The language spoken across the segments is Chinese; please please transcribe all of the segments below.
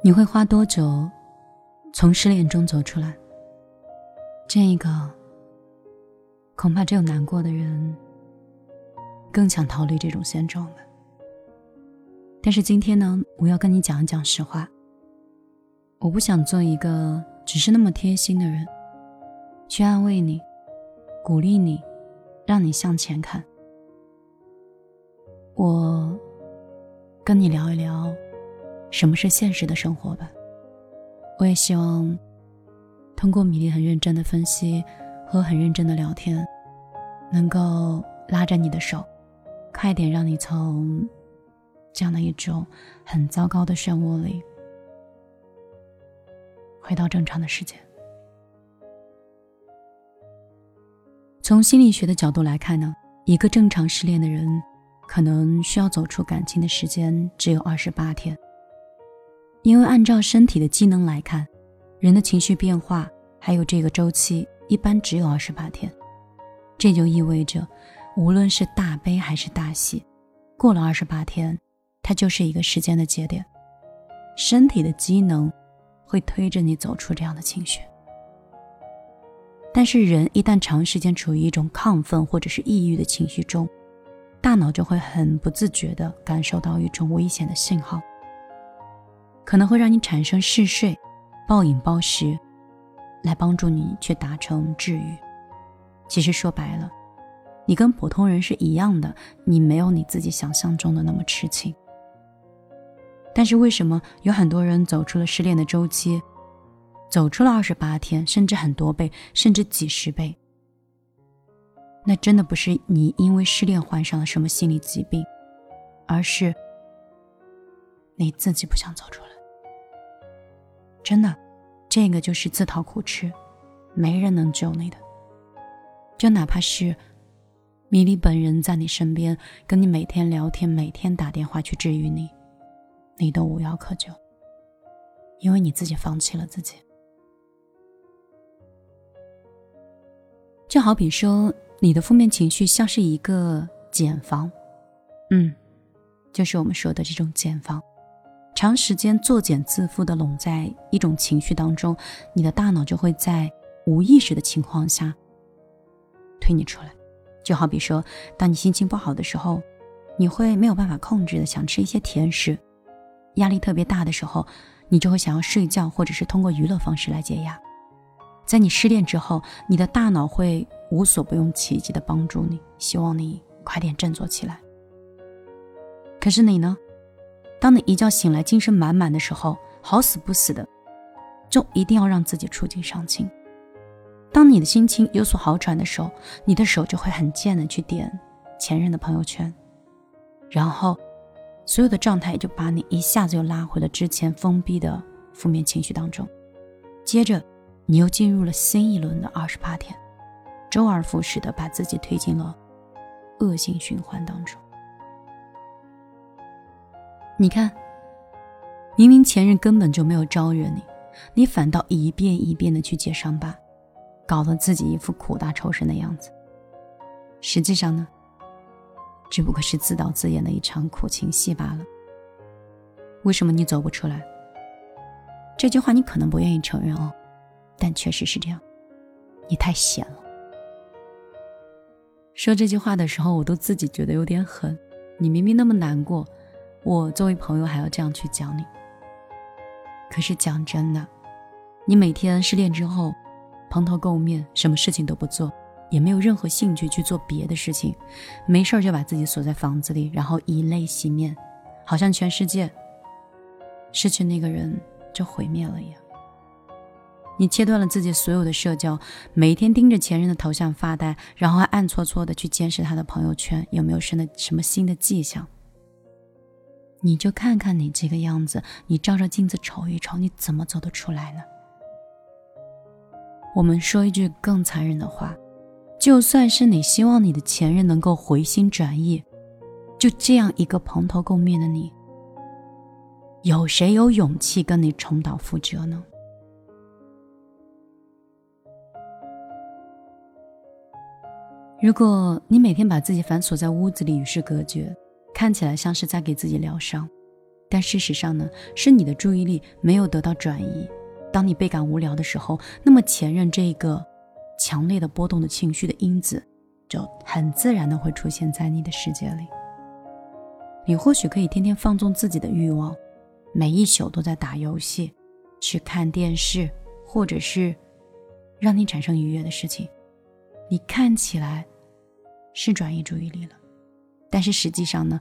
你会花多久从失恋中走出来？这个恐怕只有难过的人更想逃离这种现状吧。但是今天呢，我要跟你讲一讲实话。我不想做一个只是那么贴心的人，去安慰你、鼓励你，让你向前看。我跟你聊一聊。什么是现实的生活吧？我也希望通过米粒很认真的分析和很认真的聊天，能够拉着你的手，快点让你从这样的一种很糟糕的漩涡里回到正常的世界。从心理学的角度来看呢，一个正常失恋的人，可能需要走出感情的时间只有二十八天。因为按照身体的机能来看，人的情绪变化还有这个周期一般只有二十八天，这就意味着，无论是大悲还是大喜，过了二十八天，它就是一个时间的节点，身体的机能会推着你走出这样的情绪。但是人一旦长时间处于一种亢奋或者是抑郁的情绪中，大脑就会很不自觉地感受到一种危险的信号。可能会让你产生嗜睡、暴饮暴食，来帮助你去达成治愈。其实说白了，你跟普通人是一样的，你没有你自己想象中的那么痴情。但是为什么有很多人走出了失恋的周期，走出了二十八天，甚至很多倍，甚至几十倍？那真的不是你因为失恋患上了什么心理疾病，而是你自己不想走出来。真的，这个就是自讨苦吃，没人能救你的。就哪怕是米莉本人在你身边，跟你每天聊天，每天打电话去治愈你，你都无药可救，因为你自己放弃了自己。就好比说，你的负面情绪像是一个茧房，嗯，就是我们说的这种茧房。长时间作茧自缚的拢在一种情绪当中，你的大脑就会在无意识的情况下推你出来。就好比说，当你心情不好的时候，你会没有办法控制的想吃一些甜食；压力特别大的时候，你就会想要睡觉，或者是通过娱乐方式来解压。在你失恋之后，你的大脑会无所不用其极的帮助你，希望你快点振作起来。可是你呢？当你一觉醒来精神满满的时候，好死不死的，就一定要让自己触景伤情。当你的心情有所好转的时候，你的手就会很贱的去点前任的朋友圈，然后所有的状态就把你一下子又拉回了之前封闭的负面情绪当中。接着，你又进入了新一轮的二十八天，周而复始的把自己推进了恶性循环当中。你看，明明前任根本就没有招惹你，你反倒一遍一遍的去揭伤疤，搞得自己一副苦大仇深的样子。实际上呢，只不过是自导自演的一场苦情戏罢了。为什么你走不出来？这句话你可能不愿意承认哦，但确实是这样，你太闲了。说这句话的时候，我都自己觉得有点狠。你明明那么难过。我作为朋友还要这样去讲你，可是讲真的，你每天失恋之后，蓬头垢面，什么事情都不做，也没有任何兴趣去做别的事情，没事就把自己锁在房子里，然后以泪洗面，好像全世界失去那个人就毁灭了一样。你切断了自己所有的社交，每天盯着前任的头像发呆，然后还暗搓搓的去监视他的朋友圈，有没有什么什么新的迹象？你就看看你这个样子，你照照镜子瞅一瞅，你怎么走得出来呢？我们说一句更残忍的话，就算是你希望你的前任能够回心转意，就这样一个蓬头垢面的你，有谁有勇气跟你重蹈覆辙呢？如果你每天把自己反锁在屋子里与世隔绝，看起来像是在给自己疗伤，但事实上呢，是你的注意力没有得到转移。当你倍感无聊的时候，那么前任这个强烈的波动的情绪的因子，就很自然的会出现在你的世界里。你或许可以天天放纵自己的欲望，每一宿都在打游戏、去看电视，或者是让你产生愉悦的事情。你看起来是转移注意力了，但是实际上呢，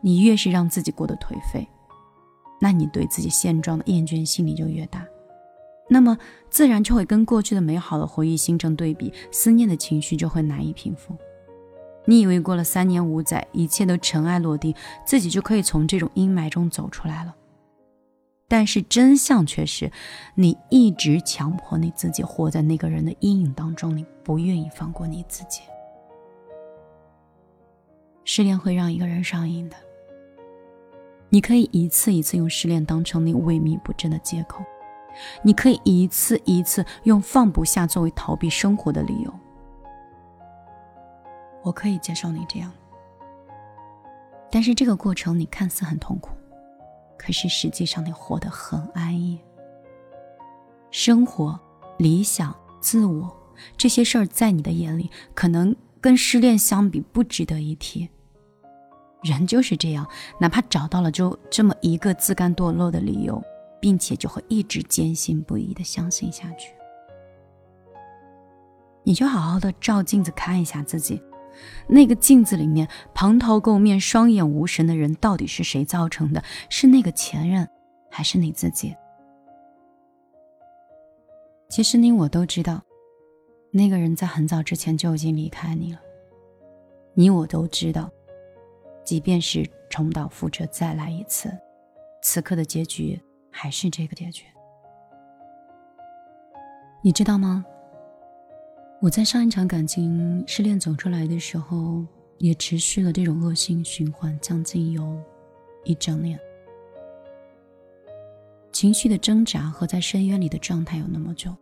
你越是让自己过得颓废，那你对自己现状的厌倦心理就越大，那么自然就会跟过去的美好的回忆形成对比，思念的情绪就会难以平复。你以为过了三年五载，一切都尘埃落定，自己就可以从这种阴霾中走出来了。但是真相却是，你一直强迫你自己活在那个人的阴影当中，你不愿意放过你自己。失恋会让一个人上瘾的。你可以一次一次用失恋当成你萎靡不振的借口，你可以一次一次用放不下作为逃避生活的理由。我可以接受你这样，但是这个过程你看似很痛苦，可是实际上你活得很安逸。生活、理想、自我这些事儿在你的眼里，可能跟失恋相比不值得一提。人就是这样，哪怕找到了就这么一个自甘堕落的理由，并且就会一直坚信不疑的相信下去。你就好好的照镜子看一下自己。那个镜子里面蓬头垢面、双眼无神的人，到底是谁造成的？是那个前任，还是你自己？其实你我都知道，那个人在很早之前就已经离开你了。你我都知道，即便是重蹈覆辙再来一次，此刻的结局还是这个结局。你知道吗？我在上一场感情失恋走出来的时候，也持续了这种恶性循环将近有一整年，情绪的挣扎和在深渊里的状态有那么久，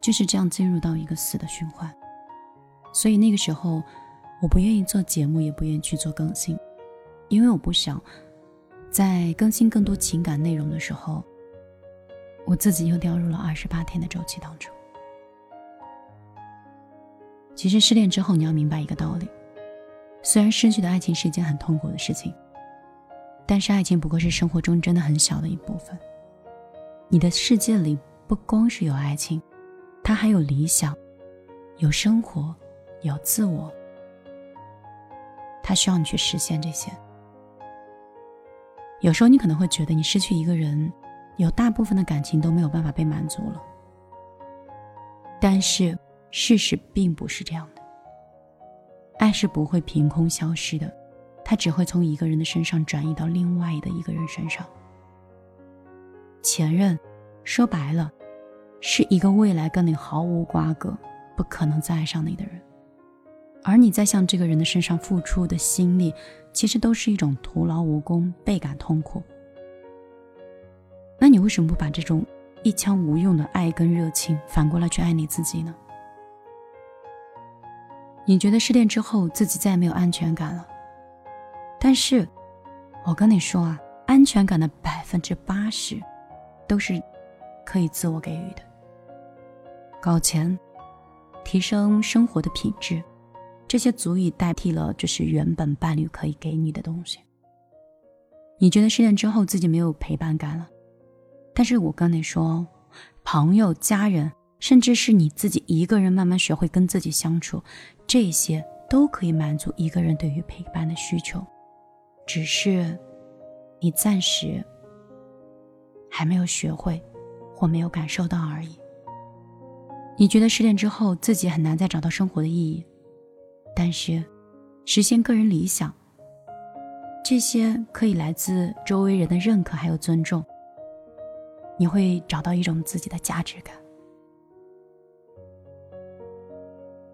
就是这样进入到一个死的循环。所以那个时候，我不愿意做节目，也不愿意去做更新，因为我不想在更新更多情感内容的时候，我自己又掉入了二十八天的周期当中。其实失恋之后，你要明白一个道理：虽然失去的爱情是一件很痛苦的事情，但是爱情不过是生活中真的很小的一部分。你的世界里不光是有爱情，它还有理想，有生活，有自我。它需要你去实现这些。有时候你可能会觉得，你失去一个人，有大部分的感情都没有办法被满足了。但是。事实并不是这样的，爱是不会凭空消失的，它只会从一个人的身上转移到另外的一个人身上。前任，说白了，是一个未来跟你毫无瓜葛、不可能再爱上你的人，而你在向这个人的身上付出的心力，其实都是一种徒劳无功、倍感痛苦。那你为什么不把这种一腔无用的爱跟热情反过来去爱你自己呢？你觉得失恋之后自己再也没有安全感了，但是，我跟你说啊，安全感的百分之八十，都是可以自我给予的。搞钱，提升生活的品质，这些足以代替了就是原本伴侣可以给你的东西。你觉得失恋之后自己没有陪伴感了，但是我跟你说，朋友、家人。甚至是你自己一个人慢慢学会跟自己相处，这些都可以满足一个人对于陪伴的需求，只是你暂时还没有学会或没有感受到而已。你觉得失恋之后自己很难再找到生活的意义，但是实现个人理想，这些可以来自周围人的认可还有尊重，你会找到一种自己的价值感。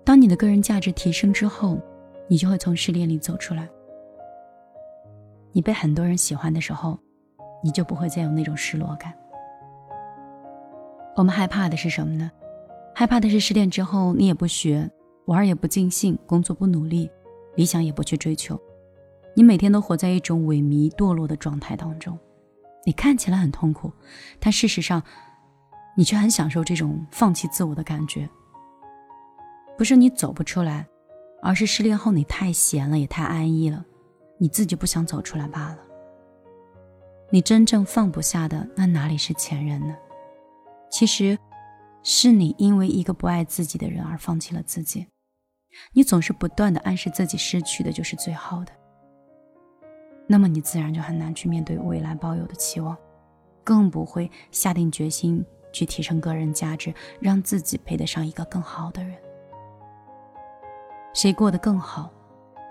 当你的个人价值提升之后，你就会从失恋里走出来。你被很多人喜欢的时候，你就不会再有那种失落感。我们害怕的是什么呢？害怕的是失恋之后你也不学，玩也不尽兴，工作不努力，理想也不去追求，你每天都活在一种萎靡堕落的状态当中。你看起来很痛苦，但事实上，你却很享受这种放弃自我的感觉。不是你走不出来，而是失恋后你太闲了，也太安逸了，你自己不想走出来罢了。你真正放不下的，那哪里是前任呢？其实，是你因为一个不爱自己的人而放弃了自己。你总是不断的暗示自己失去的就是最好的，那么你自然就很难去面对未来抱有的期望，更不会下定决心去提升个人价值，让自己配得上一个更好的人。谁过得更好，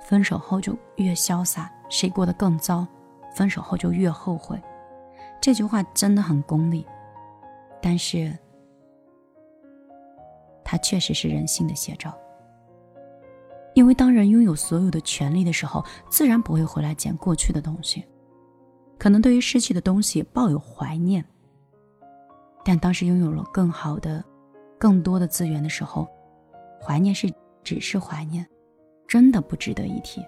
分手后就越潇洒；谁过得更糟，分手后就越后悔。这句话真的很功利，但是它确实是人性的写照。因为当人拥有所有的权利的时候，自然不会回来捡过去的东西，可能对于失去的东西抱有怀念。但当时拥有了更好的、更多的资源的时候，怀念是。只是怀念，真的不值得一提。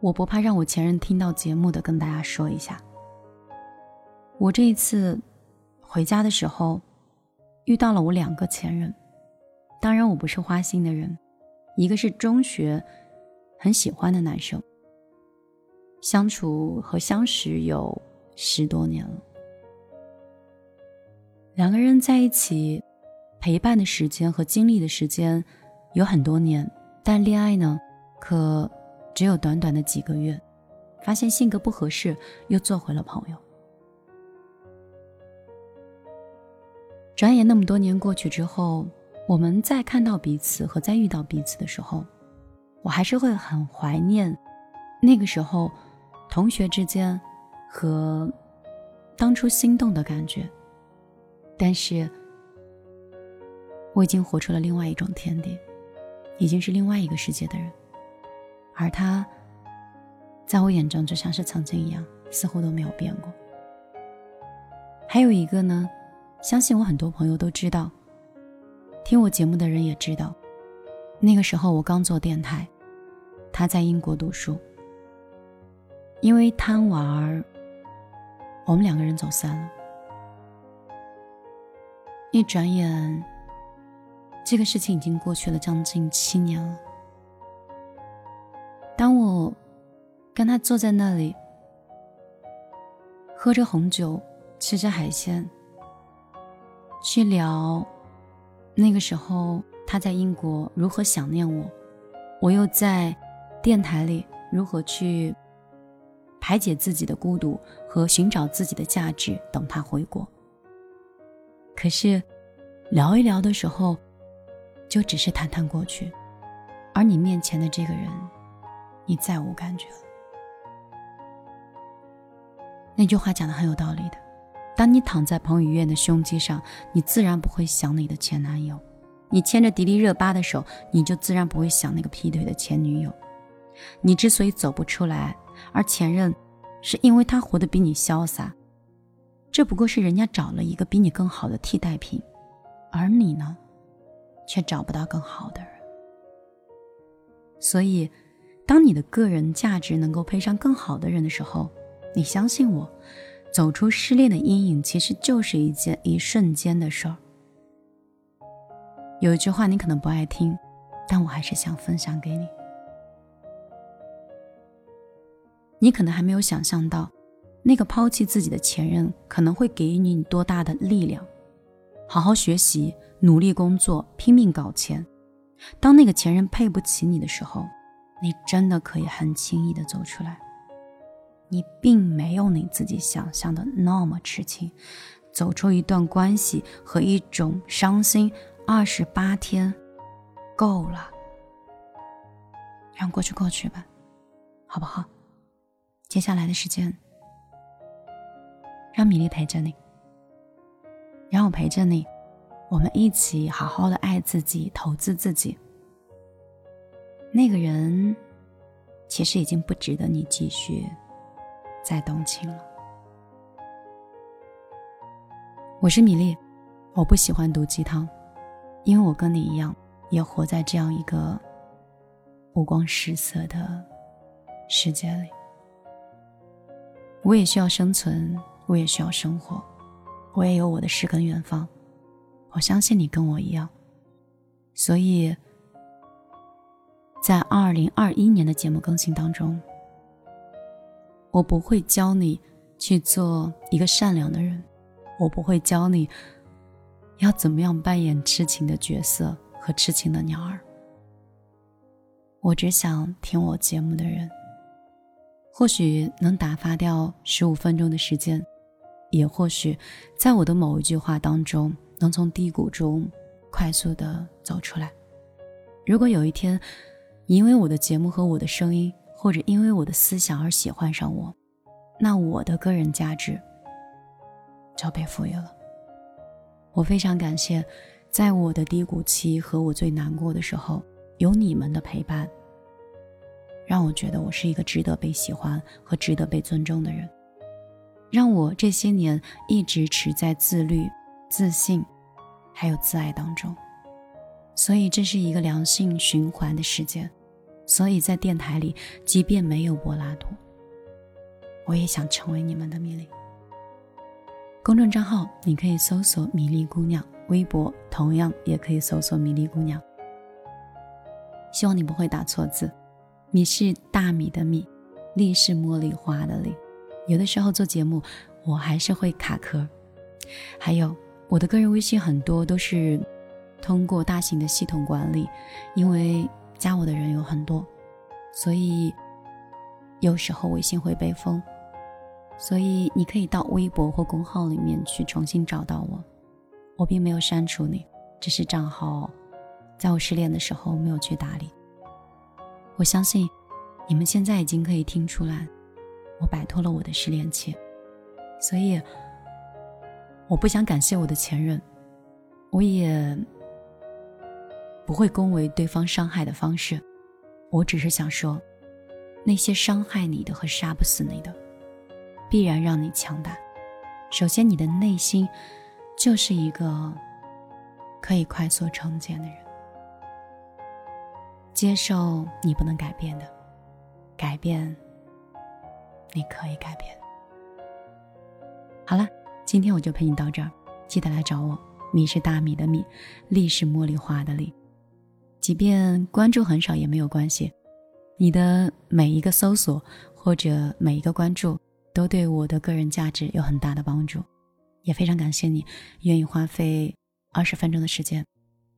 我不怕让我前任听到节目的，跟大家说一下，我这一次回家的时候，遇到了我两个前任。当然，我不是花心的人，一个是中学很喜欢的男生，相处和相识有十多年了，两个人在一起。陪伴的时间和经历的时间有很多年，但恋爱呢，可只有短短的几个月。发现性格不合适，又做回了朋友。转眼那么多年过去之后，我们在看到彼此和在遇到彼此的时候，我还是会很怀念那个时候同学之间和当初心动的感觉。但是。我已经活出了另外一种天地，已经是另外一个世界的人，而他，在我眼中就像是曾经一样，似乎都没有变过。还有一个呢，相信我很多朋友都知道，听我节目的人也知道，那个时候我刚做电台，他在英国读书，因为贪玩，我们两个人走散了，一转眼。这个事情已经过去了将近七年了。当我跟他坐在那里，喝着红酒，吃着海鲜，去聊那个时候他在英国如何想念我，我又在电台里如何去排解自己的孤独和寻找自己的价值，等他回国。可是聊一聊的时候。就只是谈谈过去，而你面前的这个人，你再无感觉了。那句话讲的很有道理的，当你躺在彭于晏的胸肌上，你自然不会想你的前男友；你牵着迪丽热巴的手，你就自然不会想那个劈腿的前女友。你之所以走不出来，而前任是因为他活得比你潇洒，这不过是人家找了一个比你更好的替代品，而你呢？却找不到更好的人，所以，当你的个人价值能够配上更好的人的时候，你相信我，走出失恋的阴影其实就是一件一瞬间的事儿。有一句话你可能不爱听，但我还是想分享给你。你可能还没有想象到，那个抛弃自己的前任可能会给予你多大的力量。好好学习。努力工作，拼命搞钱。当那个前任配不起你的时候，你真的可以很轻易的走出来。你并没有你自己想象的那么痴情。走出一段关系和一种伤心，二十八天够了。让过去过去吧，好不好？接下来的时间，让米粒陪着你，让我陪着你。我们一起好好的爱自己，投资自己。那个人，其实已经不值得你继续再动情了。我是米粒，我不喜欢毒鸡汤，因为我跟你一样，也活在这样一个五光十色的世界里。我也需要生存，我也需要生活，我也有我的诗跟远方。我相信你跟我一样，所以在二零二一年的节目更新当中，我不会教你去做一个善良的人，我不会教你要怎么样扮演痴情的角色和痴情的鸟儿。我只想听我节目的人。或许能打发掉十五分钟的时间，也或许在我的某一句话当中，能从低谷中快速的走出来。如果有一天，你因为我的节目和我的声音，或者因为我的思想而喜欢上我，那我的个人价值就被赋予了。我非常感谢，在我的低谷期和我最难过的时候，有你们的陪伴。让我觉得我是一个值得被喜欢和值得被尊重的人，让我这些年一直持在自律、自信，还有自爱当中。所以这是一个良性循环的时间。所以在电台里，即便没有柏拉图，我也想成为你们的米粒。公众账号你可以搜索“米粒姑娘”，微博同样也可以搜索“米粒姑娘”。希望你不会打错字。米是大米的米，粒是茉莉花的粒。有的时候做节目，我还是会卡壳。还有我的个人微信很多都是通过大型的系统管理，因为加我的人有很多，所以有时候微信会被封。所以你可以到微博或公号里面去重新找到我，我并没有删除你，只是账号在我失恋的时候没有去打理。我相信，你们现在已经可以听出来，我摆脱了我的失恋期，所以我不想感谢我的前任，我也不会恭维对方伤害的方式，我只是想说，那些伤害你的和杀不死你的，必然让你强大。首先，你的内心就是一个可以快速成茧的人。接受你不能改变的，改变你可以改变。好了，今天我就陪你到这儿，记得来找我。米是大米的米，粒是茉莉花的粒。即便关注很少也没有关系，你的每一个搜索或者每一个关注，都对我的个人价值有很大的帮助。也非常感谢你愿意花费二十分钟的时间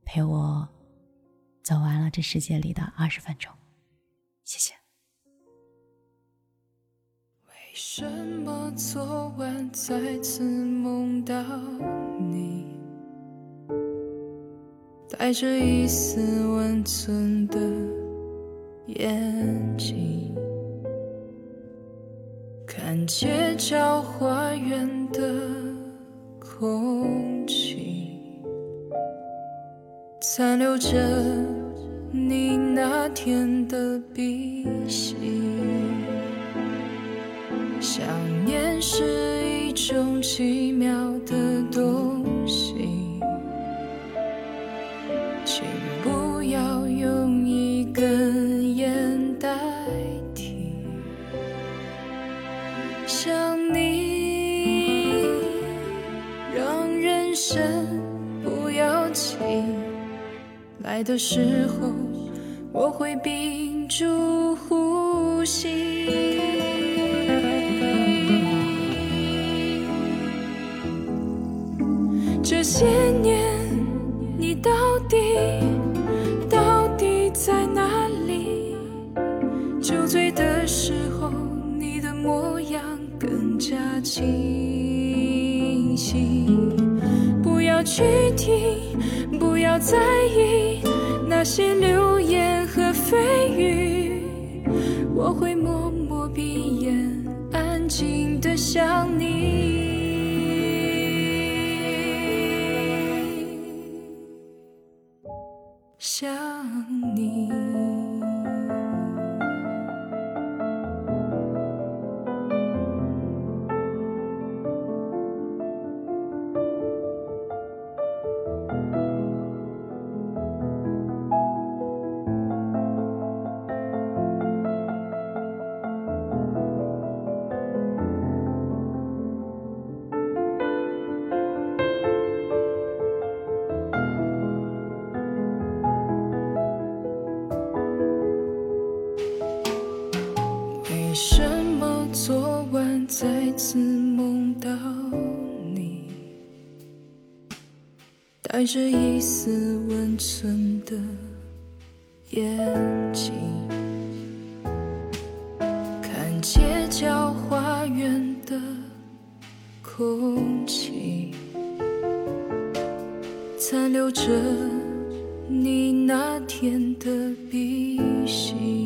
陪我。走完了这世界里的二十分钟，谢谢。为什么昨晚再次梦到你，带着一丝温存的眼睛，看街角花园的空气。残留着你那天的鼻息，想念是一种奇妙的东的时候，我会屏住呼吸。这些年，你到底到底在哪里？酒醉的时候，你的模样更加清晰。不要去听。不要在意那些流言和蜚语，我会默默闭眼，安静的想你。带着一丝温存的眼睛，看街角花园的空气，残留着你那天的鼻息。